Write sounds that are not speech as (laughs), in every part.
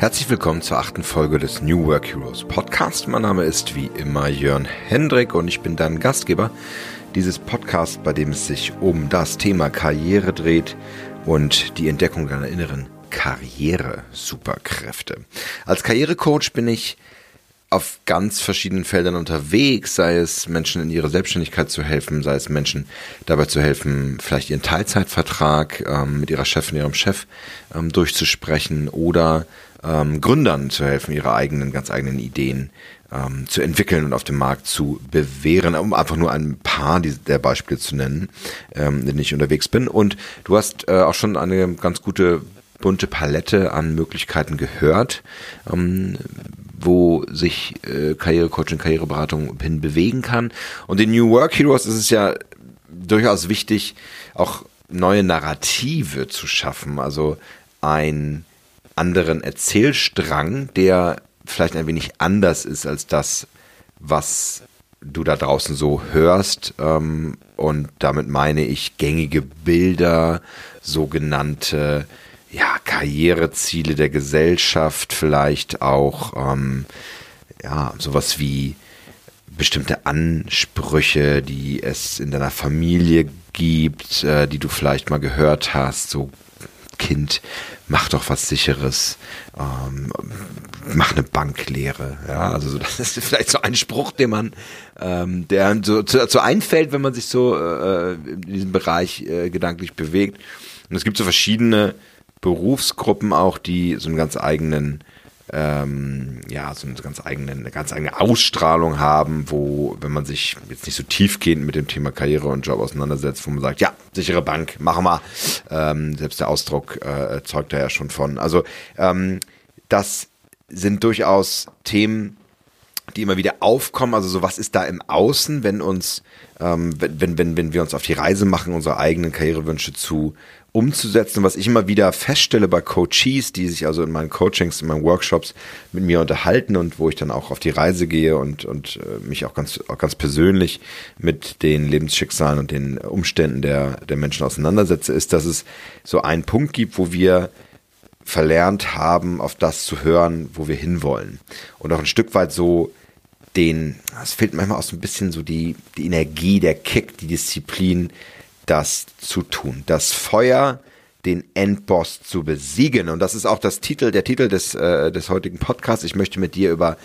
Herzlich willkommen zur achten Folge des New Work Heroes Podcast. Mein Name ist wie immer Jörn Hendrik und ich bin dein Gastgeber dieses Podcasts, bei dem es sich um das Thema Karriere dreht und die Entdeckung deiner inneren Karriere-Superkräfte. Als Karrierecoach bin ich auf ganz verschiedenen Feldern unterwegs, sei es Menschen in ihre Selbstständigkeit zu helfen, sei es Menschen dabei zu helfen, vielleicht ihren Teilzeitvertrag ähm, mit ihrer Chefin, ihrem Chef ähm, durchzusprechen oder ähm, Gründern zu helfen, ihre eigenen, ganz eigenen Ideen ähm, zu entwickeln und auf dem Markt zu bewähren, um einfach nur ein paar der Beispiele zu nennen, ähm, in denen ich unterwegs bin. Und du hast äh, auch schon eine ganz gute bunte Palette an Möglichkeiten gehört, ähm, wo sich äh, Karrierecoaching, Karriereberatung hin bewegen kann. Und in New Work Heroes ist es ja durchaus wichtig, auch neue Narrative zu schaffen, also ein anderen Erzählstrang, der vielleicht ein wenig anders ist als das, was du da draußen so hörst. Ähm, und damit meine ich gängige Bilder, sogenannte ja, Karriereziele der Gesellschaft, vielleicht auch ähm, ja, sowas wie bestimmte Ansprüche, die es in deiner Familie gibt, äh, die du vielleicht mal gehört hast, so Kind, mach doch was sicheres, ähm, mach eine Banklehre. Ja, also so, das ist vielleicht so ein Spruch, den man, ähm, der so, so, so einfällt, wenn man sich so äh, in diesem Bereich äh, gedanklich bewegt. Und es gibt so verschiedene Berufsgruppen auch, die so einen ganz eigenen ähm, ja, so eine ganz eigene, eine ganz eigene Ausstrahlung haben, wo, wenn man sich jetzt nicht so tiefgehend mit dem Thema Karriere und Job auseinandersetzt, wo man sagt, ja, sichere Bank, machen wir. Ähm, selbst der Ausdruck äh, zeugt da ja schon von. Also ähm, das sind durchaus Themen, die immer wieder aufkommen. Also so was ist da im Außen, wenn uns, ähm, wenn, wenn, wenn wir uns auf die Reise machen, unsere eigenen Karrierewünsche zu umzusetzen. Was ich immer wieder feststelle bei Coaches, die sich also in meinen Coachings, in meinen Workshops mit mir unterhalten und wo ich dann auch auf die Reise gehe und, und äh, mich auch ganz, auch ganz persönlich mit den Lebensschicksalen und den Umständen der, der Menschen auseinandersetze, ist, dass es so einen Punkt gibt, wo wir verlernt haben, auf das zu hören, wo wir hinwollen. Und auch ein Stück weit so den, es fehlt manchmal auch so ein bisschen so die, die Energie, der Kick, die Disziplin, das zu tun. Das Feuer, den Endboss zu besiegen. Und das ist auch das Titel, der Titel des, äh, des heutigen Podcasts. Ich möchte mit dir über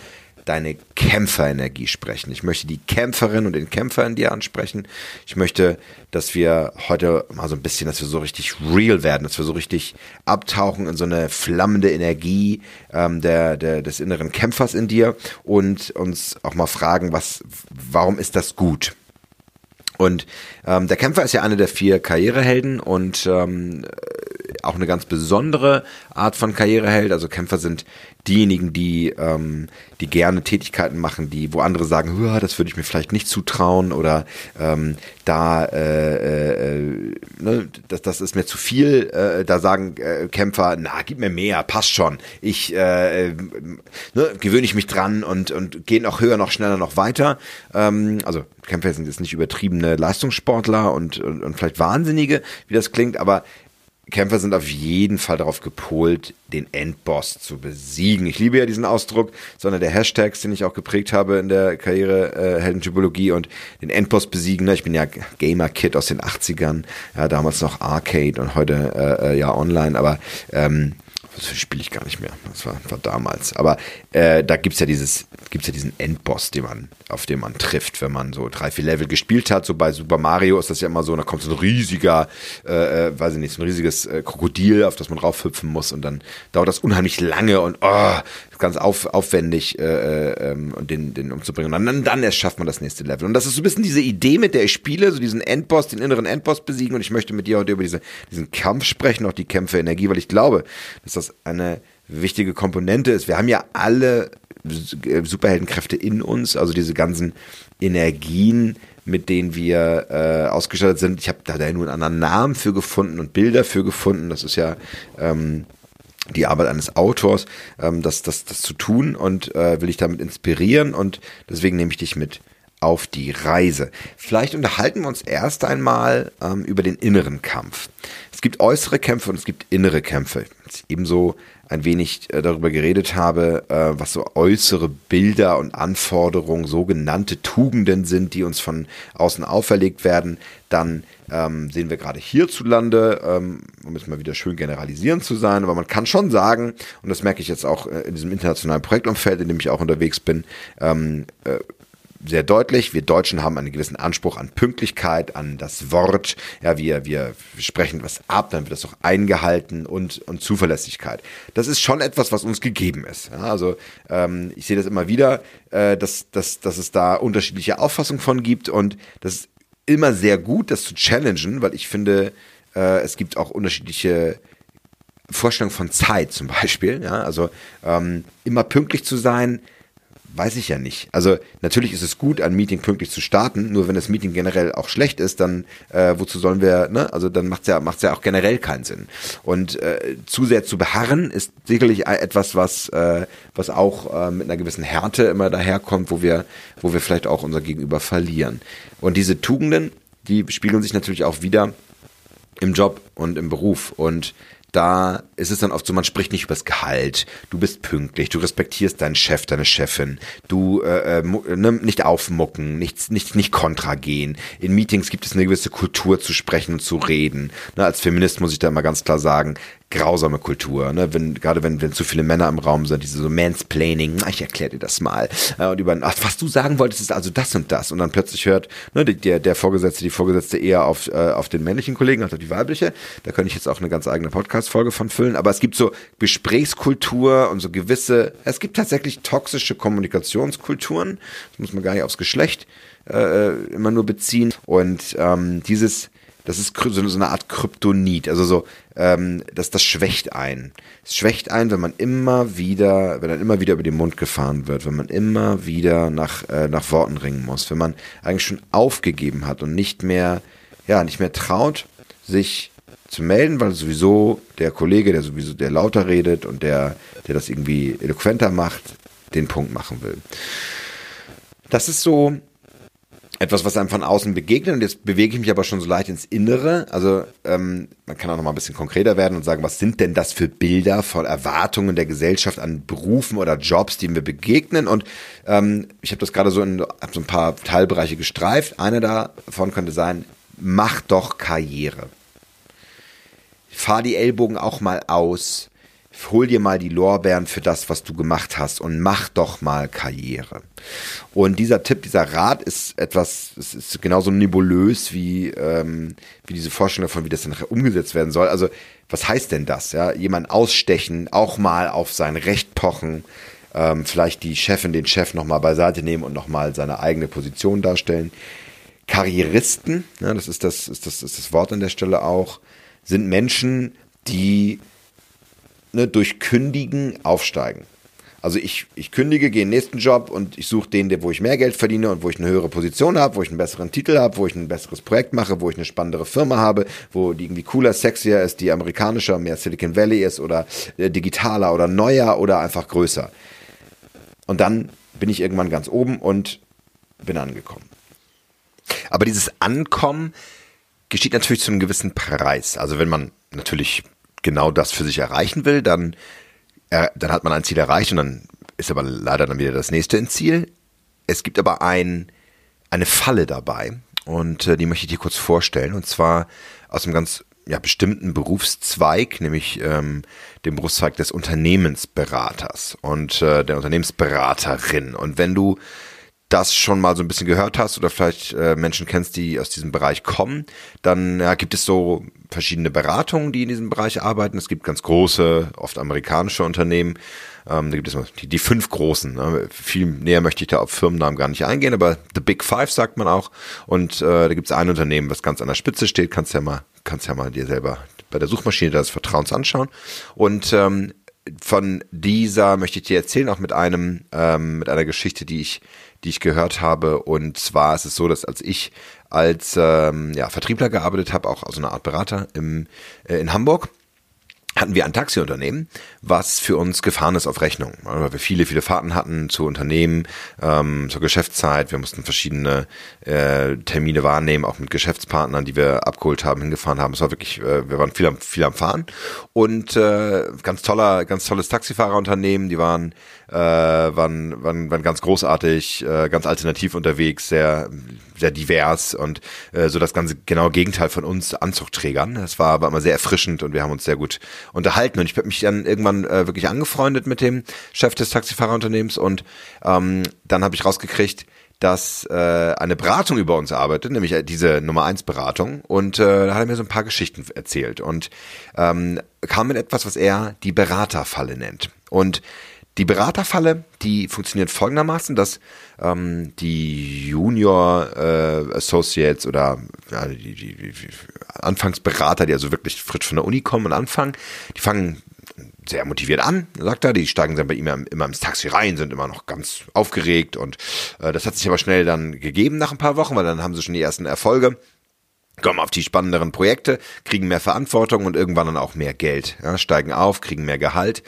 deine Kämpferenergie sprechen. Ich möchte die Kämpferin und den Kämpfer in dir ansprechen. Ich möchte, dass wir heute mal so ein bisschen, dass wir so richtig real werden, dass wir so richtig abtauchen in so eine flammende Energie ähm, der, der, des inneren Kämpfers in dir und uns auch mal fragen, was, warum ist das gut? Und ähm, der Kämpfer ist ja einer der vier Karrierehelden und ähm, auch eine ganz besondere Art von Karriereheld. Also Kämpfer sind diejenigen, die, ähm, die gerne Tätigkeiten machen, die, wo andere sagen, das würde ich mir vielleicht nicht zutrauen oder ähm, da äh, äh, ne, das, das ist mir zu viel. Äh, da sagen äh, Kämpfer, na, gib mir mehr, passt schon. Ich äh, äh, ne, gewöhne ich mich dran und, und gehen noch höher, noch schneller, noch weiter. Ähm, also Kämpfer sind jetzt nicht übertriebene Leistungssportler und, und, und vielleicht Wahnsinnige, wie das klingt, aber Kämpfer sind auf jeden Fall darauf gepolt, den Endboss zu besiegen. Ich liebe ja diesen Ausdruck, sondern der Hashtags, den ich auch geprägt habe in der Karriere äh, Heldentypologie und den Endboss besiegen. Ne? Ich bin ja Gamer-Kid aus den 80ern, ja, damals noch Arcade und heute äh, äh ja online, aber ähm, das spiele ich gar nicht mehr. Das war, war damals. Aber äh, da gibt's ja dieses, gibt's ja diesen Endboss, den man, auf den man trifft, wenn man so drei, vier Level gespielt hat. So bei Super Mario ist das ja immer so, da kommt so ein riesiger, äh, äh, weiß ich nicht, so ein riesiges äh, Krokodil, auf das man raufhüpfen muss und dann dauert das unheimlich lange und oh, ganz auf, aufwendig, äh, äh, ähm, den, den umzubringen. Und dann, dann erst schafft man das nächste Level. Und das ist so ein bisschen diese Idee, mit der ich spiele, so diesen Endboss, den inneren Endboss besiegen. Und ich möchte mit dir heute über diese, diesen Kampf sprechen, auch die Kämpfe Energie, weil ich glaube, dass das eine wichtige Komponente ist. Wir haben ja alle Superheldenkräfte in uns, also diese ganzen Energien, mit denen wir äh, ausgestattet sind. Ich habe da nur einen anderen Namen für gefunden und Bilder für gefunden. Das ist ja ähm, die Arbeit eines Autors, ähm, das, das, das zu tun und äh, will ich damit inspirieren und deswegen nehme ich dich mit auf die Reise. Vielleicht unterhalten wir uns erst einmal ähm, über den inneren Kampf. Es gibt äußere Kämpfe und es gibt innere Kämpfe. Ebenso ein wenig äh, darüber geredet habe, äh, was so äußere Bilder und Anforderungen, sogenannte Tugenden sind, die uns von außen auferlegt werden, dann ähm, sehen wir gerade hierzulande, ähm, um jetzt mal wieder schön generalisierend zu sein, aber man kann schon sagen, und das merke ich jetzt auch äh, in diesem internationalen Projektumfeld, in dem ich auch unterwegs bin, ähm, äh, sehr deutlich. Wir Deutschen haben einen gewissen Anspruch an Pünktlichkeit, an das Wort. Ja, wir, wir sprechen was ab, dann wird das auch eingehalten und, und Zuverlässigkeit. Das ist schon etwas, was uns gegeben ist. Ja, also ähm, ich sehe das immer wieder, äh, dass, dass, dass es da unterschiedliche Auffassungen von gibt und das ist immer sehr gut, das zu challengen, weil ich finde, äh, es gibt auch unterschiedliche Vorstellungen von Zeit zum Beispiel. Ja, also ähm, immer pünktlich zu sein, weiß ich ja nicht. Also natürlich ist es gut, ein Meeting pünktlich zu starten, nur wenn das Meeting generell auch schlecht ist, dann äh, wozu sollen wir, ne? Also dann macht es ja, macht's ja auch generell keinen Sinn. Und äh, zu sehr zu beharren ist sicherlich etwas, was, äh, was auch äh, mit einer gewissen Härte immer daherkommt, wo wir, wo wir vielleicht auch unser Gegenüber verlieren. Und diese Tugenden, die spiegeln sich natürlich auch wieder im Job und im Beruf. Und da ist es dann oft so, man spricht nicht übers Gehalt, du bist pünktlich, du respektierst deinen Chef, deine Chefin, du äh, äh, ne, nicht aufmucken, nicht, nicht, nicht kontra gehen. In Meetings gibt es eine gewisse Kultur zu sprechen und zu reden. Ne, als Feminist muss ich da immer ganz klar sagen, grausame Kultur, ne? wenn, gerade wenn, wenn zu viele Männer im Raum sind, diese so Mansplaining, ich erkläre dir das mal, äh, und über, ach, was du sagen wolltest, ist also das und das, und dann plötzlich hört ne, der, der Vorgesetzte, die Vorgesetzte eher auf, äh, auf den männlichen Kollegen als auf die weibliche, da könnte ich jetzt auch eine ganz eigene Podcast-Folge von füllen, aber es gibt so Gesprächskultur und so gewisse, es gibt tatsächlich toxische Kommunikationskulturen, das muss man gar nicht aufs Geschlecht äh, äh immer nur beziehen, und ähm, dieses das ist so eine Art Kryptonit. Also so, ähm, das, das schwächt ein. Es schwächt ein, wenn man immer wieder, wenn dann immer wieder über den Mund gefahren wird, wenn man immer wieder nach, äh, nach Worten ringen muss, wenn man eigentlich schon aufgegeben hat und nicht mehr, ja, nicht mehr traut, sich zu melden, weil sowieso der Kollege, der sowieso, der lauter redet und der, der das irgendwie eloquenter macht, den Punkt machen will. Das ist so etwas, was einem von außen begegnet. Und jetzt bewege ich mich aber schon so leicht ins Innere. Also ähm, man kann auch noch mal ein bisschen konkreter werden und sagen, was sind denn das für Bilder von Erwartungen der Gesellschaft an Berufen oder Jobs, die wir begegnen? Und ähm, ich habe das gerade so in so ein paar Teilbereiche gestreift. Einer davon könnte sein, mach doch Karriere. Fahr die Ellbogen auch mal aus hol dir mal die Lorbeeren für das, was du gemacht hast und mach doch mal Karriere. Und dieser Tipp, dieser Rat ist etwas, es ist genauso nebulös wie, ähm, wie diese Vorstellung davon, wie das dann umgesetzt werden soll. Also, was heißt denn das? Ja, jemand ausstechen, auch mal auf sein Recht pochen, ähm, vielleicht die Chefin, den Chef nochmal beiseite nehmen und nochmal seine eigene Position darstellen. Karrieristen, ja, das ist das, ist das, ist das Wort an der Stelle auch, sind Menschen, die ne, durch Kündigen aufsteigen. Also ich, ich kündige, gehe in den nächsten Job und ich suche den, wo ich mehr Geld verdiene und wo ich eine höhere Position habe, wo ich einen besseren Titel habe, wo ich ein besseres Projekt mache, wo ich eine spannendere Firma habe, wo die irgendwie cooler, sexier ist, die amerikanischer, mehr Silicon Valley ist oder äh, digitaler oder neuer oder einfach größer. Und dann bin ich irgendwann ganz oben und bin angekommen. Aber dieses Ankommen geschieht natürlich zu einem gewissen Preis. Also wenn man natürlich genau das für sich erreichen will, dann, äh, dann hat man ein Ziel erreicht und dann ist aber leider dann wieder das nächste ins Ziel. Es gibt aber ein, eine Falle dabei und äh, die möchte ich dir kurz vorstellen und zwar aus einem ganz ja, bestimmten Berufszweig, nämlich ähm, dem Berufszweig des Unternehmensberaters und äh, der Unternehmensberaterin. Und wenn du das schon mal so ein bisschen gehört hast oder vielleicht äh, Menschen kennst, die aus diesem Bereich kommen, dann ja, gibt es so verschiedene Beratungen, die in diesem Bereich arbeiten. Es gibt ganz große, oft amerikanische Unternehmen. Ähm, da gibt es die, die fünf großen. Ne? Viel näher möchte ich da auf Firmennamen gar nicht eingehen, aber The Big Five sagt man auch. Und äh, da gibt es ein Unternehmen, was ganz an der Spitze steht. Kannst ja mal, kannst ja mal dir selber bei der Suchmaschine des Vertrauens anschauen. Und ähm, von dieser möchte ich dir erzählen, auch mit einem, ähm, mit einer Geschichte, die ich die ich gehört habe. Und zwar ist es so, dass als ich als ähm, ja, Vertriebler gearbeitet habe, auch als eine Art Berater im, äh, in Hamburg, hatten wir ein Taxiunternehmen, was für uns gefahren ist auf Rechnung, weil wir viele, viele Fahrten hatten zu Unternehmen, ähm, zur Geschäftszeit. Wir mussten verschiedene äh, Termine wahrnehmen, auch mit Geschäftspartnern, die wir abgeholt haben, hingefahren haben. Es war wirklich, äh, wir waren viel am, viel am Fahren und äh, ganz toller, ganz tolles Taxifahrerunternehmen. Die waren, äh, waren, waren, waren ganz großartig, äh, ganz alternativ unterwegs, sehr sehr divers und äh, so das ganze genaue Gegenteil von uns Anzugträgern. Das war aber immer sehr erfrischend und wir haben uns sehr gut unterhalten. Und ich habe mich dann irgendwann äh, wirklich angefreundet mit dem Chef des Taxifahrerunternehmens und ähm, dann habe ich rausgekriegt, dass äh, eine Beratung über uns arbeitet, nämlich diese Nummer eins Beratung. Und äh, da hat er mir so ein paar Geschichten erzählt und ähm, kam mit etwas, was er die Beraterfalle nennt. Und die Beraterfalle, die funktioniert folgendermaßen, dass ähm, die Junior äh, Associates oder ja, die, die, die Anfangsberater, die also wirklich frisch von der Uni kommen und anfangen, die fangen sehr motiviert an, sagt er. Die steigen dann bei ihm immer ins Taxi rein, sind immer noch ganz aufgeregt und äh, das hat sich aber schnell dann gegeben nach ein paar Wochen, weil dann haben sie schon die ersten Erfolge kommen auf die spannenderen Projekte, kriegen mehr Verantwortung und irgendwann dann auch mehr Geld, ja, steigen auf, kriegen mehr Gehalt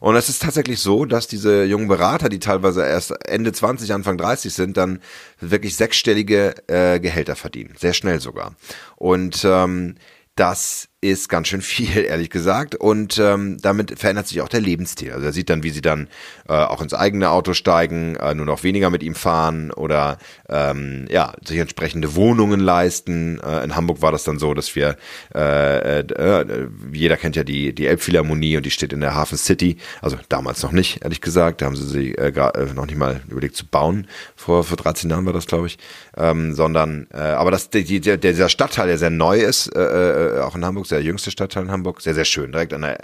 und es ist tatsächlich so, dass diese jungen Berater, die teilweise erst Ende 20, Anfang 30 sind, dann wirklich sechsstellige äh, Gehälter verdienen. Sehr schnell sogar. Und ähm, das ist ganz schön viel, (laughs) ehrlich gesagt. Und ähm, damit verändert sich auch der Lebensstil. Also er sieht dann, wie sie dann äh, auch ins eigene Auto steigen, äh, nur noch weniger mit ihm fahren oder ähm, ja, sich entsprechende Wohnungen leisten. Äh, in Hamburg war das dann so, dass wir, äh, äh, jeder kennt ja die, die Elbphilharmonie und die steht in der Hafen City. Also damals noch nicht, ehrlich gesagt. Da haben sie sie äh, äh, noch nicht mal überlegt zu bauen. Vor, vor 13 Jahren war das, glaube ich. Ähm, sondern, äh, aber das, die, der, dieser Stadtteil, der sehr neu ist, äh, äh, auch in Hamburg, der jüngste Stadtteil in Hamburg. Sehr, sehr schön, direkt an der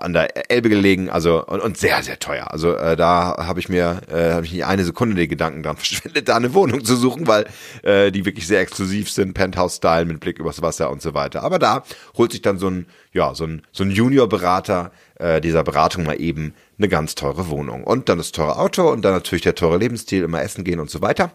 an der Elbe gelegen, also und, und sehr, sehr teuer. Also äh, da habe ich mir, äh, habe ich nicht eine Sekunde den Gedanken dran (laughs) verschwendet, da eine Wohnung zu suchen, weil äh, die wirklich sehr exklusiv sind, Penthouse-Style mit Blick übers Wasser und so weiter. Aber da holt sich dann so ein, ja, so ein, so ein Junior-Berater äh, dieser Beratung mal eben eine ganz teure Wohnung. Und dann das teure Auto und dann natürlich der teure Lebensstil, immer essen gehen und so weiter.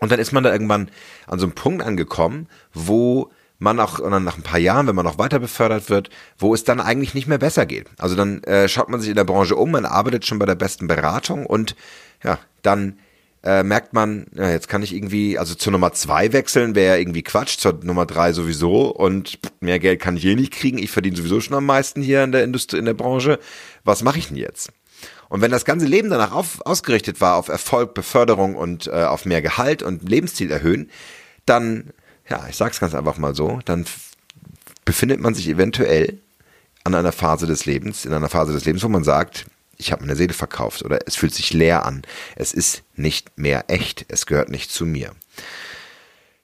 Und dann ist man da irgendwann an so einem Punkt angekommen, wo man auch dann nach ein paar Jahren, wenn man noch weiter befördert wird, wo es dann eigentlich nicht mehr besser geht. Also dann äh, schaut man sich in der Branche um, man arbeitet schon bei der besten Beratung und ja, dann äh, merkt man, ja, jetzt kann ich irgendwie, also zur Nummer zwei wechseln, wäre irgendwie Quatsch, zur Nummer drei sowieso und mehr Geld kann ich eh nicht kriegen. Ich verdiene sowieso schon am meisten hier in der Industrie, in der Branche. Was mache ich denn jetzt? Und wenn das ganze Leben danach auf, ausgerichtet war auf Erfolg, Beförderung und äh, auf mehr Gehalt und Lebensstil erhöhen, dann ja, ich sag's ganz einfach mal so, dann befindet man sich eventuell an einer Phase des Lebens, in einer Phase des Lebens, wo man sagt, ich habe meine Seele verkauft oder es fühlt sich leer an. Es ist nicht mehr echt, es gehört nicht zu mir.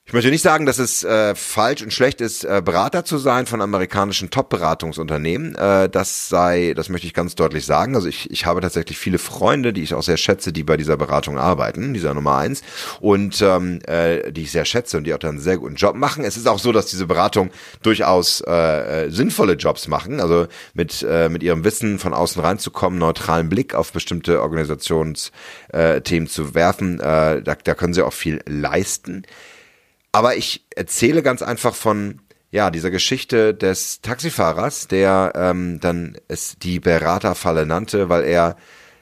Ich möchte nicht sagen, dass es äh, falsch und schlecht ist, äh, Berater zu sein von amerikanischen Top-Beratungsunternehmen. Äh, das sei, das möchte ich ganz deutlich sagen. Also ich, ich habe tatsächlich viele Freunde, die ich auch sehr schätze, die bei dieser Beratung arbeiten, dieser Nummer eins, und ähm, äh, die ich sehr schätze und die auch dann einen sehr guten Job machen. Es ist auch so, dass diese Beratung durchaus äh, äh sinnvolle Jobs machen, also mit, äh, mit ihrem Wissen von außen reinzukommen, neutralen Blick auf bestimmte Organisationsthemen äh, zu werfen. Äh, da, da können sie auch viel leisten. Aber ich erzähle ganz einfach von ja, dieser Geschichte des Taxifahrers, der ähm, dann es die Beraterfalle nannte, weil er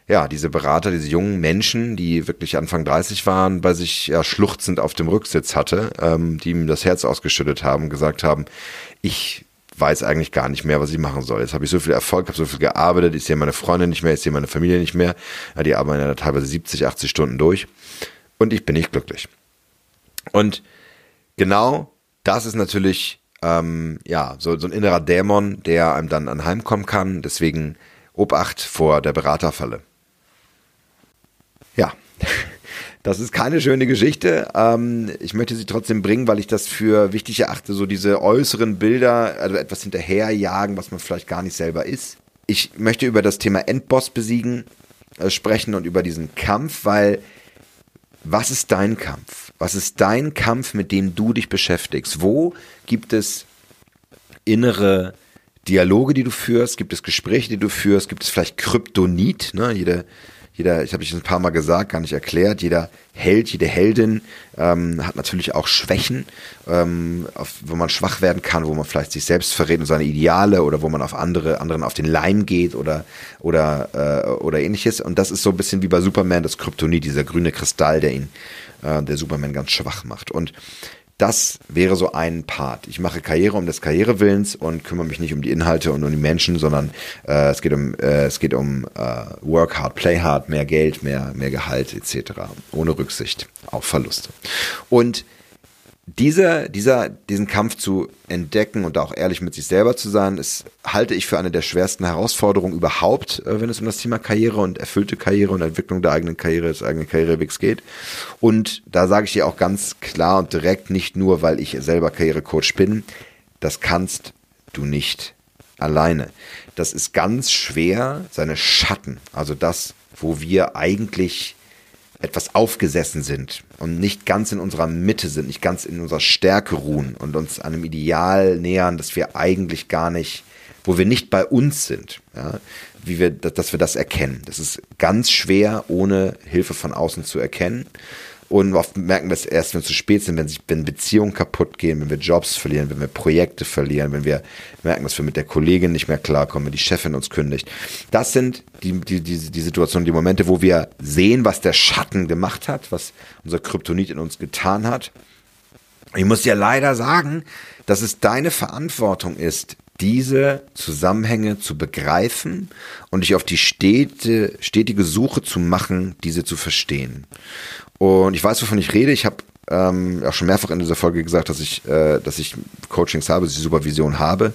ja, diese Berater, diese jungen Menschen, die wirklich Anfang 30 waren, bei sich ja schluchzend auf dem Rücksitz hatte, ähm, die ihm das Herz ausgeschüttet haben, gesagt haben, ich weiß eigentlich gar nicht mehr, was ich machen soll. Jetzt habe ich so viel Erfolg, habe so viel gearbeitet, ich sehe meine Freunde nicht mehr, ich sehe meine Familie nicht mehr. Ja, die arbeiten ja teilweise 70, 80 Stunden durch und ich bin nicht glücklich. Und genau das ist natürlich ähm, ja so, so ein innerer Dämon, der einem dann anheimkommen kann. Deswegen Obacht vor der Beraterfalle. Ja, (laughs) das ist keine schöne Geschichte. Ähm, ich möchte sie trotzdem bringen, weil ich das für wichtig erachte, so diese äußeren Bilder, also etwas hinterherjagen, was man vielleicht gar nicht selber ist. Ich möchte über das Thema Endboss besiegen äh, sprechen und über diesen Kampf, weil was ist dein Kampf? Was ist dein Kampf, mit dem du dich beschäftigst? Wo gibt es innere Dialoge, die du führst? Gibt es Gespräche, die du führst? Gibt es vielleicht Kryptonit? Ne? Jede, jeder, ich habe es ein paar Mal gesagt, gar nicht erklärt, jeder Held, jede Heldin ähm, hat natürlich auch Schwächen, ähm, auf, wo man schwach werden kann, wo man vielleicht sich selbst verrät und seine Ideale oder wo man auf andere, anderen auf den Leim geht oder oder äh, oder ähnliches. Und das ist so ein bisschen wie bei Superman das Kryptonit, dieser grüne Kristall, der ihn, äh, der Superman ganz schwach macht. Und das wäre so ein Part. Ich mache Karriere um des Karrierewillens und kümmere mich nicht um die Inhalte und um die Menschen, sondern äh, es geht um äh, es geht um äh, Work hard, Play hard, mehr Geld, mehr mehr Gehalt etc. Ohne Rücksicht auf Verluste. Und dieser, dieser, diesen Kampf zu entdecken und auch ehrlich mit sich selber zu sein, ist, halte ich für eine der schwersten Herausforderungen überhaupt, äh, wenn es um das Thema Karriere und erfüllte Karriere und Entwicklung der eigenen Karriere, des eigenen Karrierewegs geht. Und da sage ich dir auch ganz klar und direkt, nicht nur, weil ich selber Karrierecoach bin, das kannst du nicht alleine. Das ist ganz schwer, seine Schatten, also das, wo wir eigentlich etwas aufgesessen sind und nicht ganz in unserer Mitte sind, nicht ganz in unserer Stärke ruhen und uns einem Ideal nähern, dass wir eigentlich gar nicht, wo wir nicht bei uns sind, ja, wie wir, dass wir das erkennen. Das ist ganz schwer, ohne Hilfe von außen zu erkennen. Und oft merken wir es erst, wenn es zu spät sind, wenn sich, wenn Beziehungen kaputt gehen, wenn wir Jobs verlieren, wenn wir Projekte verlieren, wenn wir merken, dass wir mit der Kollegin nicht mehr klarkommen, wenn die Chefin uns kündigt. Das sind die, die, die, die Situationen, die Momente, wo wir sehen, was der Schatten gemacht hat, was unser Kryptonit in uns getan hat. Ich muss dir leider sagen, dass es deine Verantwortung ist, diese Zusammenhänge zu begreifen und dich auf die stete, stetige Suche zu machen, diese zu verstehen. Und ich weiß, wovon ich rede. Ich habe ähm, auch schon mehrfach in dieser Folge gesagt, dass ich, äh, dass ich Coachings habe, dass ich Supervision habe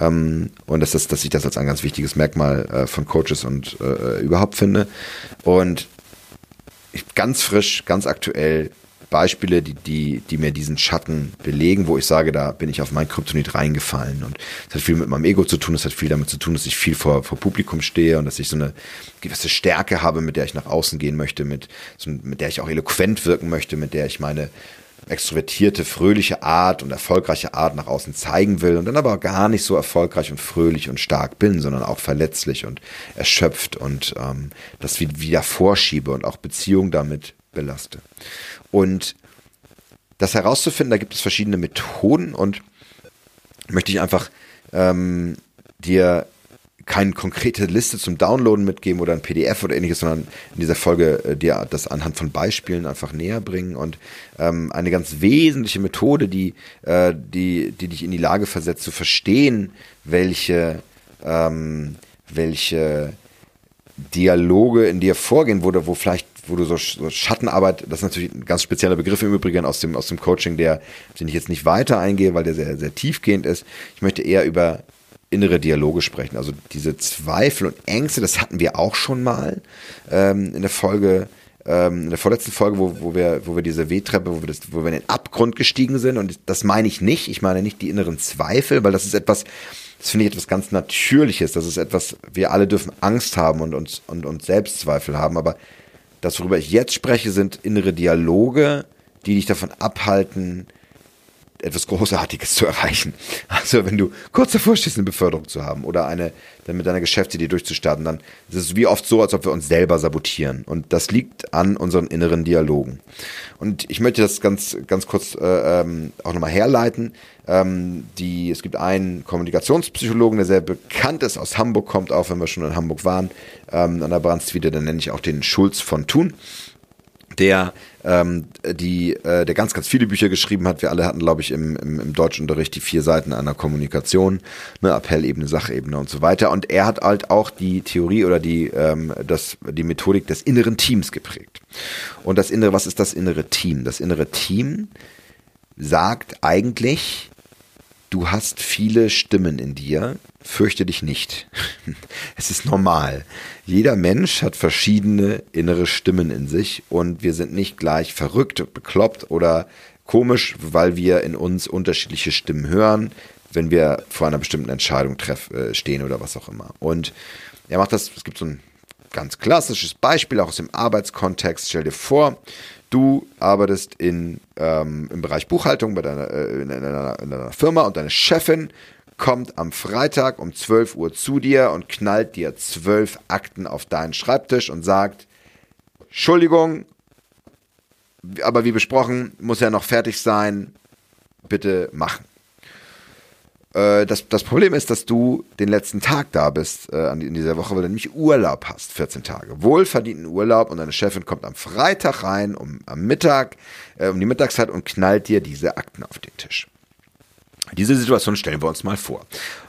ähm, und dass, das, dass ich das als ein ganz wichtiges Merkmal äh, von Coaches und äh, überhaupt finde. Und ganz frisch, ganz aktuell Beispiele, die, die, die mir diesen Schatten belegen, wo ich sage, da bin ich auf mein Kryptonit reingefallen. Und es hat viel mit meinem Ego zu tun, es hat viel damit zu tun, dass ich viel vor, vor Publikum stehe und dass ich so eine gewisse Stärke habe, mit der ich nach außen gehen möchte, mit, mit der ich auch eloquent wirken möchte, mit der ich meine extrovertierte, fröhliche Art und erfolgreiche Art nach außen zeigen will und dann aber gar nicht so erfolgreich und fröhlich und stark bin, sondern auch verletzlich und erschöpft und ähm, das wieder vorschiebe und auch Beziehungen damit belaste. Und das herauszufinden, da gibt es verschiedene Methoden und möchte ich einfach ähm, dir keine konkrete Liste zum Downloaden mitgeben oder ein PDF oder ähnliches, sondern in dieser Folge äh, dir das anhand von Beispielen einfach näher bringen und ähm, eine ganz wesentliche Methode, die, äh, die, die dich in die Lage versetzt zu verstehen, welche, ähm, welche Dialoge in dir vorgehen, wo, wo vielleicht wo du so, so Schattenarbeit, das ist natürlich ein ganz spezieller Begriff im Übrigen aus dem, aus dem Coaching, der, den ich jetzt nicht weiter eingehe, weil der sehr, sehr tiefgehend ist. Ich möchte eher über innere Dialoge sprechen. Also diese Zweifel und Ängste, das hatten wir auch schon mal ähm, in der Folge, ähm, in der vorletzten Folge, wo, wo wir, wo wir diese W-Treppe, wo wir das, wo wir in den Abgrund gestiegen sind. Und das meine ich nicht. Ich meine nicht die inneren Zweifel, weil das ist etwas, das finde ich etwas ganz Natürliches. Das ist etwas, wir alle dürfen Angst haben und uns und, und Selbstzweifel haben, aber das, worüber ich jetzt spreche, sind innere Dialoge, die dich davon abhalten, etwas Großartiges zu erreichen. Also wenn du kurz davor stehst, eine Beförderung zu haben oder eine, dann mit deiner Geschäftsidee durchzustarten, dann ist es wie oft so, als ob wir uns selber sabotieren. Und das liegt an unseren inneren Dialogen. Und ich möchte das ganz, ganz kurz äh, ähm, auch nochmal herleiten. Ähm, die, es gibt einen Kommunikationspsychologen, der sehr bekannt ist, aus Hamburg kommt, auch wenn wir schon in Hamburg waren, ähm, an der Brandstwiede, dann nenne ich auch den Schulz von Thun der ähm, die äh, der ganz ganz viele Bücher geschrieben hat. Wir alle hatten, glaube ich, im, im, im Deutschunterricht die vier Seiten einer Kommunikation, ne, Appellebene, Sachebene und so weiter. Und er hat halt auch die Theorie oder die ähm, das die Methodik des inneren Teams geprägt. Und das innere, was ist das innere Team? Das innere Team sagt eigentlich du hast viele Stimmen in dir, fürchte dich nicht. (laughs) Es ist normal. Jeder Mensch hat verschiedene innere Stimmen in sich und wir sind nicht gleich verrückt, bekloppt oder komisch, weil wir in uns unterschiedliche Stimmen hören, wenn wir vor einer bestimmten Entscheidung treff, äh, stehen oder was auch immer. Und er macht das, es gibt so ein ganz klassisches Beispiel auch aus dem Arbeitskontext. Stell dir vor, du arbeitest in, ähm, im Bereich Buchhaltung bei deiner, äh, in, deiner, in deiner Firma und deine Chefin kommt am Freitag um 12 Uhr zu dir und knallt dir zwölf Akten auf deinen Schreibtisch und sagt, Entschuldigung, aber wie besprochen, muss ja noch fertig sein. Bitte machen. Äh, das, das Problem ist, dass du den letzten Tag da bist äh, in dieser Woche, weil du nämlich Urlaub hast, 14 Tage. Wohlverdienten Urlaub und deine Chefin kommt am Freitag rein, um am Mittag, äh, um die Mittagszeit und knallt dir diese Akten auf den Tisch. Diese Situation stellen wir uns mal vor.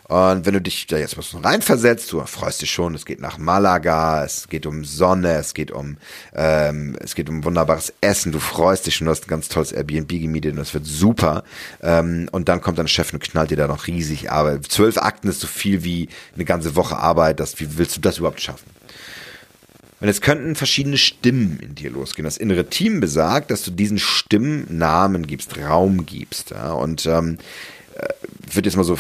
Und wenn du dich da jetzt was reinversetzt, du freust dich schon, es geht nach Malaga, es geht um Sonne, es geht um, ähm, es geht um wunderbares Essen, du freust dich schon, du hast ein ganz tolles Airbnb gemietet und das wird super. Ähm, und dann kommt dein Chef und knallt dir da noch riesig Arbeit. Zwölf Akten ist so viel wie eine ganze Woche Arbeit, das, wie willst du das überhaupt schaffen? Und jetzt könnten verschiedene Stimmen in dir losgehen. Das innere Team besagt, dass du diesen Stimmen Namen gibst, Raum gibst. Ja? Und ähm, äh, wird jetzt mal so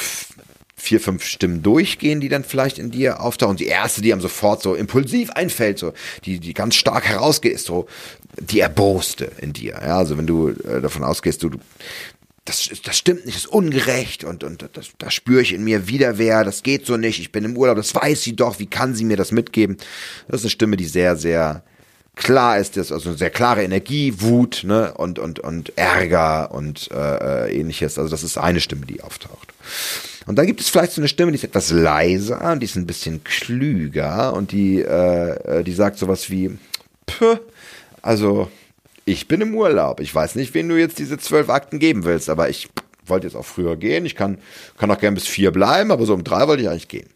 vier, fünf Stimmen durchgehen, die dann vielleicht in dir auftauchen. Die erste, die einem sofort so impulsiv einfällt, so, die, die ganz stark herausgeht, ist so die Erboste in dir. Ja, also wenn du äh, davon ausgehst, du, du das, das stimmt nicht, das ist ungerecht und, und das, das spüre ich in mir Widerwehr, das geht so nicht, ich bin im Urlaub, das weiß sie doch, wie kann sie mir das mitgeben? Das ist eine Stimme, die sehr, sehr klar ist, das also eine sehr klare Energie, Wut ne, und, und, und Ärger und äh, äh ähnliches. Also das ist eine Stimme, die auftaucht. Und dann gibt es vielleicht so eine Stimme, die ist etwas leiser und die ist ein bisschen klüger und die, äh, äh die sagt sowas wie, Puh, also ich bin im Urlaub. Ich weiß nicht, wen du jetzt diese zwölf Akten geben willst, aber ich wollte jetzt auch früher gehen. Ich kann, kann auch gern bis vier bleiben, aber so um drei wollte ich eigentlich gehen.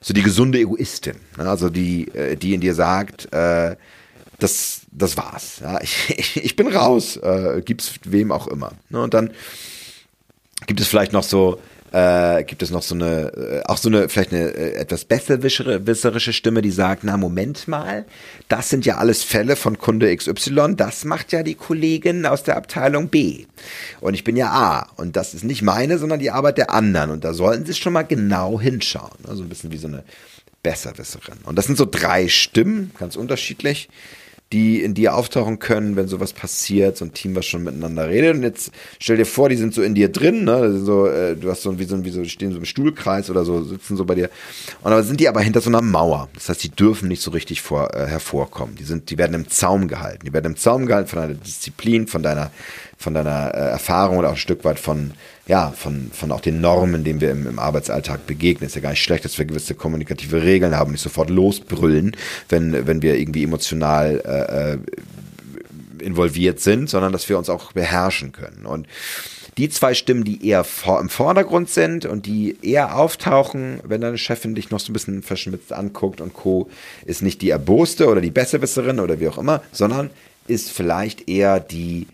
So die gesunde Egoistin, ne? also die, äh, die in dir sagt, äh, das, das war's. Ja, ich, (laughs) ich bin raus, äh, gibt's wem auch immer. Ne? Und dann gibt es vielleicht noch so äh, gibt es noch so eine, äh, auch so eine, vielleicht eine äh, etwas besserwisserische Stimme, die sagt, na Moment mal, das sind ja alles Fälle von Kunde XY, das macht ja die Kollegin aus der Abteilung B. Und ich bin ja A. Und das ist nicht meine, sondern die Arbeit der anderen. Und da sollten Sie schon mal genau hinschauen. Also ein bisschen wie so eine Besserwisserin. Und das sind so drei Stimmen, ganz unterschiedlich die in dir auftauchen können, wenn sowas passiert, so ein Team, was schon miteinander redet. Und jetzt stell dir vor, die sind so in dir drin, ne? So, äh, du hast so wie so, wie so, die stehen so im Stuhlkreis oder so, sitzen so bei dir. Und aber sind die aber hinter so einer Mauer. Das heißt, die dürfen nicht so richtig vor, äh, hervorkommen. Die sind, die werden im Zaum gehalten. Die werden im Zaum gehalten von deiner Disziplin, von deiner, von deiner äh, Erfahrung oder auch ein Stück weit von, ja, von, von auch den Normen, denen wir im, im Arbeitsalltag begegnen. Ist ja gar nicht schlecht, dass wir gewisse kommunikative Regeln haben, nicht sofort losbrüllen, wenn, wenn wir irgendwie emotional äh, äh involviert sind, sondern dass wir uns auch beherrschen können. Und die zwei Stimmen, die eher vor, im Vordergrund sind und die eher auftauchen, wenn deine Chefin dich noch so ein bisschen verschmitzt anguckt und Co., ist nicht die Erboste oder die Besserwisserin oder wie auch immer, sondern ist vielleicht eher die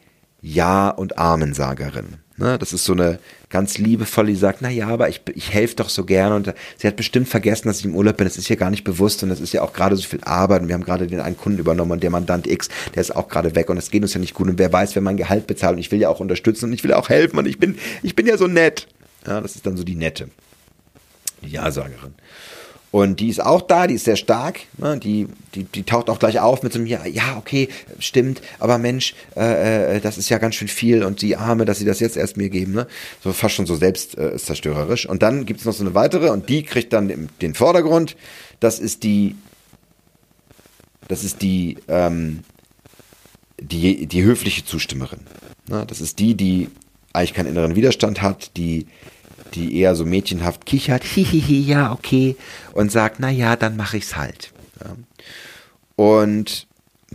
Ja- und Amensagerin. Ne, das ist so eine ganz liebevolle, die sagt, na ja, aber ich, ich helfe doch so gerne und sie hat bestimmt vergessen, dass ich im Urlaub bin. Das ist ja gar nicht bewusst und das ist ja auch gerade so viel Arbeit und wir haben gerade den einen Kunden übernommen und der Mandant X, der ist auch gerade weg und es geht uns ja nicht gut und wer weiß, wer mein Gehalt bezahlt und ich will ja auch unterstützen und ich will auch helfen und ich bin, ich bin ja so nett. Ja, das ist dann so die Nette, die Ja-Sagerin. Und die ist auch da, die ist sehr stark, ne? die, die, die taucht auch gleich auf mit so einem, ja, ja, okay, stimmt, aber Mensch, äh, äh, das ist ja ganz schön viel und die Arme, dass sie das jetzt erst mir geben, ne? so fast schon so selbstzerstörerisch. Äh, und dann gibt es noch so eine weitere und die kriegt dann den, den Vordergrund, das ist die, das ist die, ähm, die, die höfliche Zustimmerin. Ne? Das ist die, die eigentlich keinen inneren Widerstand hat, die die eher so mädchenhaft kichert, hihihi, ja, okay, und sagt, na ja, dann mache ich's halt. Ja. Und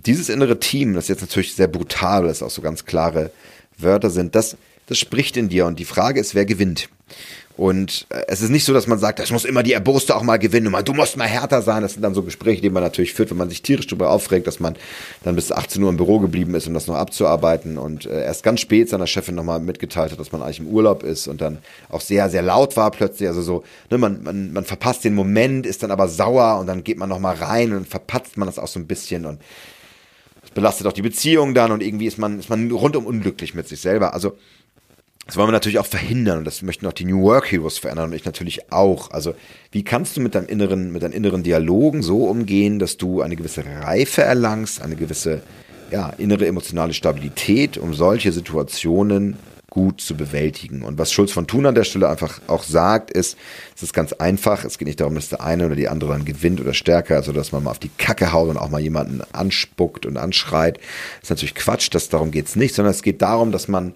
dieses innere Team, das jetzt natürlich sehr brutal, das auch so ganz klare Wörter sind, das, das spricht in dir und die Frage ist, wer gewinnt? Und äh, es ist nicht so, dass man sagt, das muss immer die Erboste auch mal gewinnen und du musst mal härter sein. Das sind dann so Gespräche, die man natürlich führt, wenn man sich tierisch darüber aufregt, dass man dann bis 18 Uhr im Büro geblieben ist, um das noch abzuarbeiten und äh, erst ganz spät seiner Chefin nochmal mitgeteilt hat, dass man eigentlich im Urlaub ist und dann auch sehr, sehr laut war plötzlich. Also so, ne, man, man, man verpasst den Moment, ist dann aber sauer und dann geht man nochmal rein und verpatzt man das auch so ein bisschen und das belastet auch die Beziehung dann und irgendwie ist man, ist man rundum unglücklich mit sich selber. Also das wollen wir natürlich auch verhindern und das möchten auch die New Work Heroes verändern und ich natürlich auch. Also wie kannst du mit deinem inneren, mit deinen inneren Dialogen so umgehen, dass du eine gewisse Reife erlangst, eine gewisse ja, innere emotionale Stabilität, um solche Situationen gut zu bewältigen. Und was Schulz von Thun an der Stelle einfach auch sagt, ist, es ist ganz einfach. Es geht nicht darum, dass der eine oder die andere dann gewinnt oder stärker, also dass man mal auf die Kacke haut und auch mal jemanden anspuckt und anschreit. Das ist natürlich Quatsch, das, darum geht's nicht, sondern es geht darum, dass man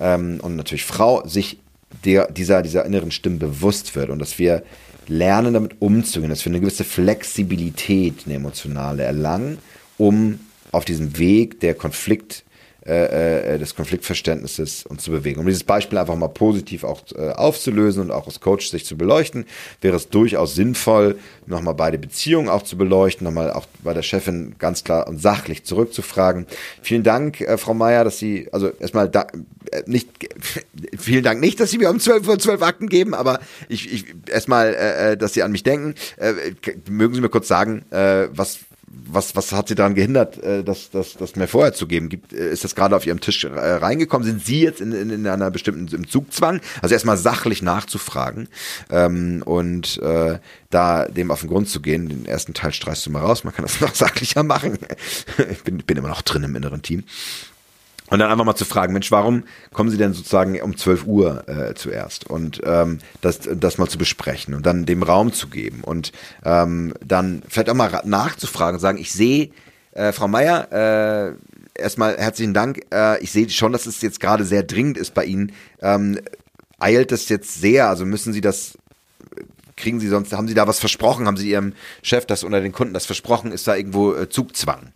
ähm, und natürlich Frau sich der, dieser, dieser inneren Stimmen bewusst wird und dass wir lernen, damit umzugehen, dass wir eine gewisse Flexibilität, eine emotionale erlangen, um auf diesem Weg der Konflikt äh, äh, des Konfliktverständnisses uns zu bewegen. Um dieses Beispiel einfach mal positiv auch äh, aufzulösen und auch als Coach sich zu beleuchten, wäre es durchaus sinnvoll, nochmal beide Beziehungen auch zu beleuchten, nochmal auch bei der Chefin ganz klar und sachlich zurückzufragen. Vielen Dank, äh, Frau Meier, dass Sie, also erstmal da, nicht, vielen Dank nicht, dass Sie mir um 12 Uhr 12 Akten geben, aber ich, ich erstmal, äh, dass Sie an mich denken. Äh, mögen Sie mir kurz sagen, äh, was was, was hat sie daran gehindert, äh, das, das, das mir vorher zu geben? Gibt, äh, ist das gerade auf ihrem Tisch äh, reingekommen? Sind Sie jetzt in, in, in einer bestimmten im Zugzwang? Also erstmal sachlich nachzufragen ähm, und äh, da dem auf den Grund zu gehen. Den ersten Teil streichst du mal raus, man kann das (laughs) noch sachlicher machen. ich bin, bin immer noch drin im inneren Team. Und dann einfach mal zu fragen, Mensch, warum kommen Sie denn sozusagen um 12 Uhr äh, zuerst? Und ähm, das, das mal zu besprechen und dann dem Raum zu geben und ähm, dann vielleicht auch mal nachzufragen und sagen, ich sehe, äh, Frau Meier, äh, erstmal herzlichen Dank. Äh, ich sehe schon, dass es jetzt gerade sehr dringend ist bei Ihnen. Ähm, eilt es jetzt sehr? Also müssen Sie das kriegen Sie sonst, haben Sie da was versprochen? Haben Sie Ihrem Chef das unter den Kunden das versprochen? Ist da irgendwo äh, Zugzwang?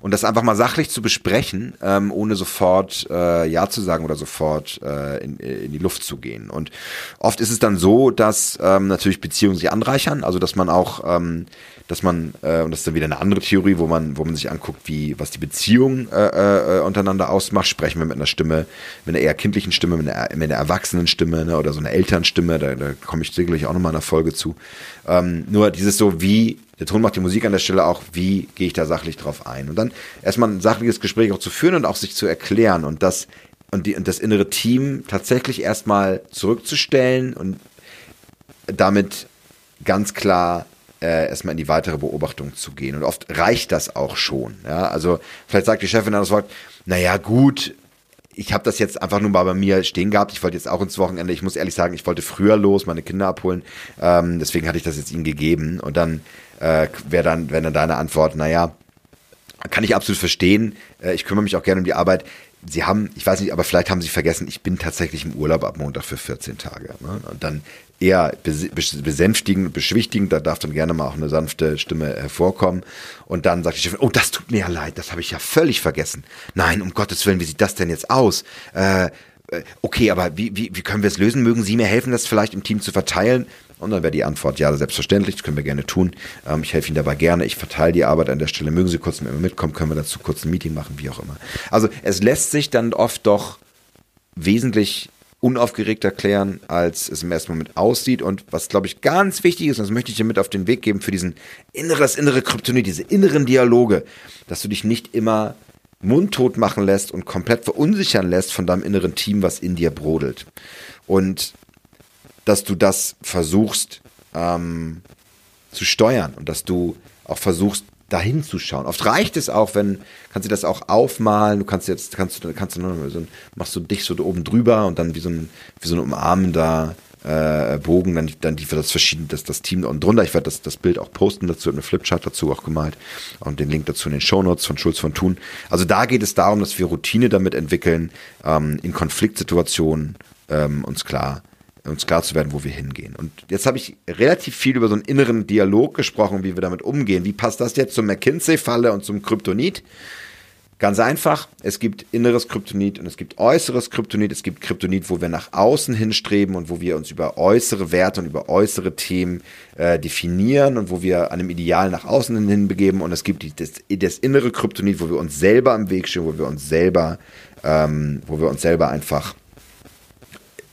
Und das einfach mal sachlich zu besprechen, ähm, ohne sofort äh, Ja zu sagen oder sofort äh, in, in die Luft zu gehen. Und oft ist es dann so, dass ähm, natürlich Beziehungen sich anreichern, also dass man auch ähm, dass man, äh, und das ist dann wieder eine andere Theorie, wo man, wo man sich anguckt, wie, was die Beziehung äh, äh, untereinander ausmacht. Sprechen wir mit einer Stimme, mit einer eher kindlichen Stimme, mit einer, mit einer erwachsenen Stimme ne, oder so einer Elternstimme, da, da komme ich sicherlich auch nochmal in einer Folge zu. Ähm, nur dieses so, wie, der Ton macht die Musik an der Stelle auch, wie gehe ich da sachlich drauf ein? Und dann erstmal ein sachliches Gespräch auch zu führen und auch sich zu erklären und das, und, die, und das innere Team tatsächlich erstmal zurückzustellen und damit ganz klar äh, erstmal in die weitere Beobachtung zu gehen. Und oft reicht das auch schon. Ja? Also vielleicht sagt die Chefin dann das Wort, naja gut, ich habe das jetzt einfach nur mal bei mir stehen gehabt. Ich wollte jetzt auch ins Wochenende. Ich muss ehrlich sagen, ich wollte früher los, meine Kinder abholen. Ähm, deswegen hatte ich das jetzt ihnen gegeben. Und dann äh, wäre dann, wenn dann deine Antwort, naja, kann ich absolut verstehen. Äh, ich kümmere mich auch gerne um die Arbeit. Sie haben, ich weiß nicht, aber vielleicht haben Sie vergessen, ich bin tatsächlich im Urlaub ab Montag für 14 Tage. Ne? Und dann eher besänftigend, beschwichtigend, da darf dann gerne mal auch eine sanfte Stimme hervorkommen. Und dann sagt die Chefin, oh, das tut mir ja leid, das habe ich ja völlig vergessen. Nein, um Gottes Willen, wie sieht das denn jetzt aus? Äh, äh okay, aber wie, wie, wie können wir es lösen? Mögen Sie mir helfen, das vielleicht im Team zu verteilen? Und dann wäre die Antwort, ja, selbstverständlich, das können wir gerne tun. Ähm, ich helfe Ihnen dabei gerne, ich verteile die Arbeit an der Stelle. Mögen Sie kurz mit mir mitkommen, können wir dazu kurz ein Meeting machen, wie auch immer. Also es lässt sich dann oft doch wesentlich unaufgeregt erklären, als es im ersten Moment aussieht. Und was, glaube ich, ganz wichtig ist, und das möchte ich dir mit auf den Weg geben für diesen inneres, innere Kryptonit, diese inneren Dialoge, dass du dich nicht immer mundtot machen lässt und komplett verunsichern lässt von deinem inneren Team, was in dir brodelt. Und dass du das versuchst ähm, zu steuern und dass du auch versuchst, dahin zu schauen. Oft reicht es auch, wenn, kannst du das auch aufmalen, du kannst jetzt, kannst du, kannst du so, machst du dich so oben drüber und dann wie so ein, wie so ein umarmender äh, Bogen, dann, dann die für das verschiedene, das, das Team unten drunter. Ich werde das, das Bild auch posten dazu, eine Flipchart dazu auch gemalt und den Link dazu in den Shownotes von Schulz von Thun. Also da geht es darum, dass wir Routine damit entwickeln, ähm, in Konfliktsituationen ähm, uns klar uns klar zu werden, wo wir hingehen. Und jetzt habe ich relativ viel über so einen inneren Dialog gesprochen, wie wir damit umgehen. Wie passt das jetzt zur McKinsey-Falle und zum Kryptonit? Ganz einfach, es gibt inneres Kryptonit und es gibt äußeres Kryptonit. Es gibt Kryptonit, wo wir nach außen hinstreben und wo wir uns über äußere Werte und über äußere Themen äh, definieren und wo wir einem Ideal nach außen hin begeben. Und es gibt die, das, das, innere Kryptonit, wo wir uns selber im Weg stehen, wo wir uns selber, ähm, wo wir uns selber einfach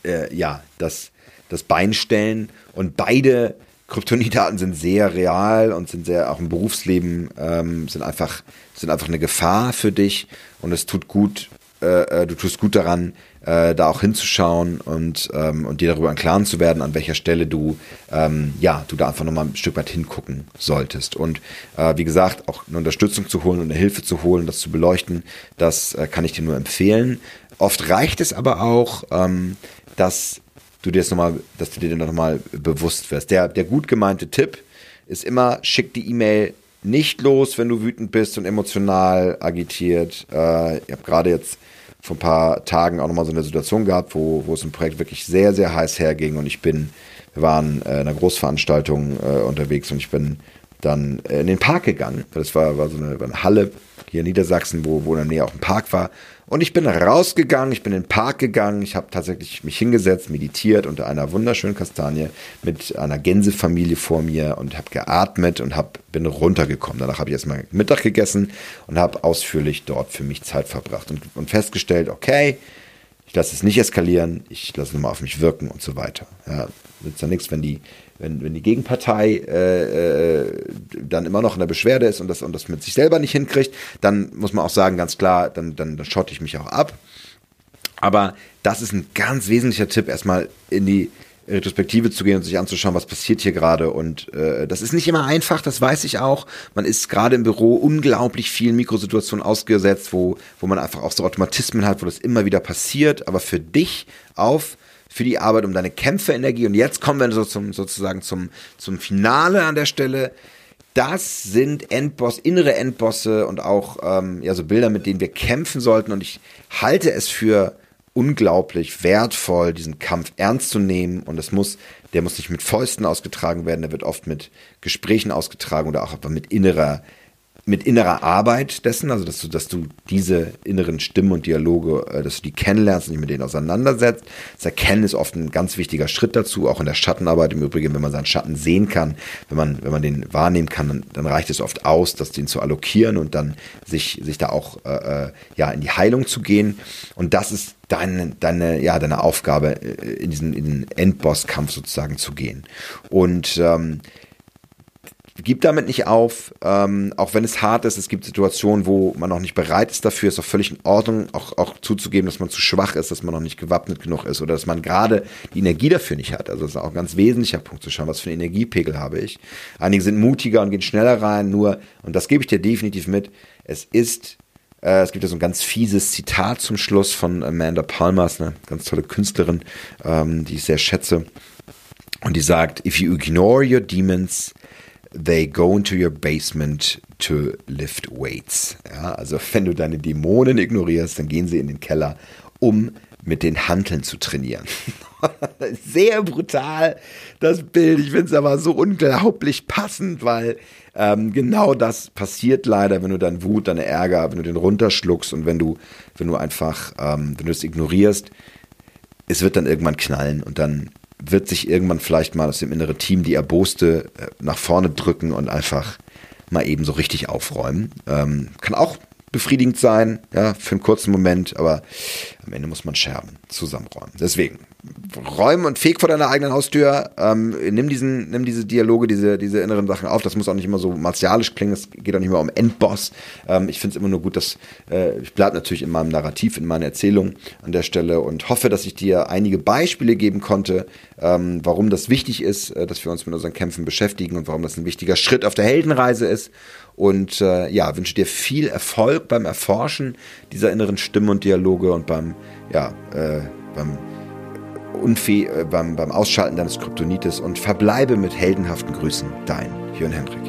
äh, ja, das, das Bein stellen. Und beide Kryptonitaten sind sehr real und sind sehr, auch im Berufsleben, ähm, sind einfach, sind einfach eine Gefahr für dich. Und es tut gut, äh, äh, du tust gut daran, äh, da auch hinzuschauen und, ähm, und dir darüber im Klaren zu werden, an welcher Stelle du, ähm, ja, du da einfach nochmal ein Stück weit hingucken solltest. Und äh, wie gesagt, auch eine Unterstützung zu holen und eine Hilfe zu holen, das zu beleuchten, das äh, kann ich dir nur empfehlen. Oft reicht es aber auch, ähm, dass du dir das nochmal, dass du dir nochmal bewusst wirst. Der, der gut gemeinte Tipp ist immer, schick die E-Mail nicht los, wenn du wütend bist und emotional agitiert. Äh, ich habe gerade jetzt vor ein paar Tagen auch nochmal so eine Situation gehabt, wo, wo es im Projekt wirklich sehr, sehr heiß herging und ich bin, wir waren äh, in einer Großveranstaltung äh, unterwegs und ich bin dann äh, in den Park gegangen. Das war, war so eine, war eine Halle hier in Niedersachsen, wo, wo in der Nähe auch ein Park war. Und ich bin rausgegangen, ich bin in den Park gegangen, ich habe tatsächlich mich hingesetzt, meditiert unter einer wunderschönen Kastanie mit einer Gänsefamilie vor mir und habe geatmet und hab, bin runtergekommen. Danach habe ich erstmal Mittag gegessen und habe ausführlich dort für mich Zeit verbracht und, und festgestellt, okay, ich lasse es nicht eskalieren, ich lasse es nochmal auf mich wirken und so weiter. Ja, nützt ja nichts, wenn die wenn, wenn die Gegenpartei äh, äh, dann immer noch in der Beschwerde ist und das, und das mit sich selber nicht hinkriegt, dann muss man auch sagen, ganz klar, dann, dann, dann schotte ich mich auch ab. Aber das ist ein ganz wesentlicher Tipp, erstmal in die Retrospektive zu gehen und sich anzuschauen, was passiert hier gerade. Und äh, das ist nicht immer einfach, das weiß ich auch. Man ist gerade im Büro unglaublich vielen Mikrosituationen ausgesetzt, wo, wo man einfach auch so Automatismen hat, wo das immer wieder passiert. Aber für dich auf für die Arbeit, um deine Kämpferenergie. Und jetzt kommen wir so zum, sozusagen zum, zum Finale an der Stelle. Das sind Endboss, innere Endbosse und auch ähm, ja, so Bilder, mit denen wir kämpfen sollten. Und ich halte es für unglaublich wertvoll, diesen Kampf ernst zu nehmen. Und es muss, der muss nicht mit Fäusten ausgetragen werden, der wird oft mit Gesprächen ausgetragen oder auch mit innerer mit innerer Arbeit dessen, also dass du, dass du diese inneren Stimmen und Dialoge, äh, dass du die kennenlernst und dich mit denen auseinandersetzt. Das Erkennen ist oft ein ganz wichtiger Schritt dazu, auch in der Schattenarbeit im Übrigen, wenn man seinen Schatten sehen kann, wenn man, wenn man den wahrnehmen kann, dann, dann reicht es oft aus, das den zu allokieren und dann sich, sich da auch äh, äh ja, in die Heilung zu gehen. Und das ist deine, deine, ja, deine Aufgabe, äh, in diesen in den Endbosskampf sozusagen zu gehen. Und ähm, gib damit nicht auf, ähm, auch wenn es hart ist. Es gibt Situationen, wo man noch nicht bereit ist dafür. Ist auch völlig in Ordnung, auch, auch zuzugeben, dass man zu schwach ist, dass man noch nicht gewappnet genug ist oder dass man gerade die Energie dafür nicht hat. Also das ist auch ein ganz wesentlicher Punkt zu schauen, was für einen Energiepegel habe ich. Einige sind mutiger und gehen schneller rein, nur, und das gebe ich dir definitiv mit, es ist äh, es gibt ja so ein ganz fieses Zitat zum Schluss von Amanda Palmer, eine ganz tolle Künstlerin, ähm, die ich sehr schätze. Und die sagt, if you ignore your demons, they go into your basement to lift weights. Ja, also wenn du deine Dämonen ignorierst, dann gehen sie in den Keller, um mit den Hanteln zu trainieren. (laughs) Sehr brutal, das Bild. Ich finde es aber so unglaublich passend, weil ähm, genau das passiert leider, wenn du deine Wut, deine Ärger, wenn du den runterschluckst und wenn du, wenn du einfach, ähm, wenn du es ignorierst, es wird dann irgendwann knallen und dann wird sich irgendwann vielleicht mal aus dem inneren Team die Erboste äh, nach vorne drücken und einfach mal eben so richtig aufräumen. Ähm, kann auch befriedigend sein, ja, für einen kurzen Moment, aber am Ende muss man Scherben zusammenräumen. Deswegen, räum und feg vor deiner eigenen Haustür, ähm, nimm diesen, nimm diese Dialoge, diese, diese inneren Sachen auf. Das muss auch nicht immer so martialisch klingen, es geht auch nicht mehr um Endboss. Ähm, ich finde es immer nur gut, dass äh, ich bleibe natürlich in meinem Narrativ, in meiner Erzählung an der Stelle und hoffe, dass ich dir einige Beispiele geben konnte, ähm, warum das wichtig ist, äh, dass wir uns mit unseren Kämpfen beschäftigen und warum das ein wichtiger Schritt auf der Heldenreise ist. Und äh, ja, wünsche dir viel Erfolg beim Erforschen dieser inneren Stimmen und Dialoge und beim, ja, äh, beim, Unfäh beim, beim Ausschalten deines Kryptonites und verbleibe mit heldenhaften Grüßen dein Jörn Hendrik.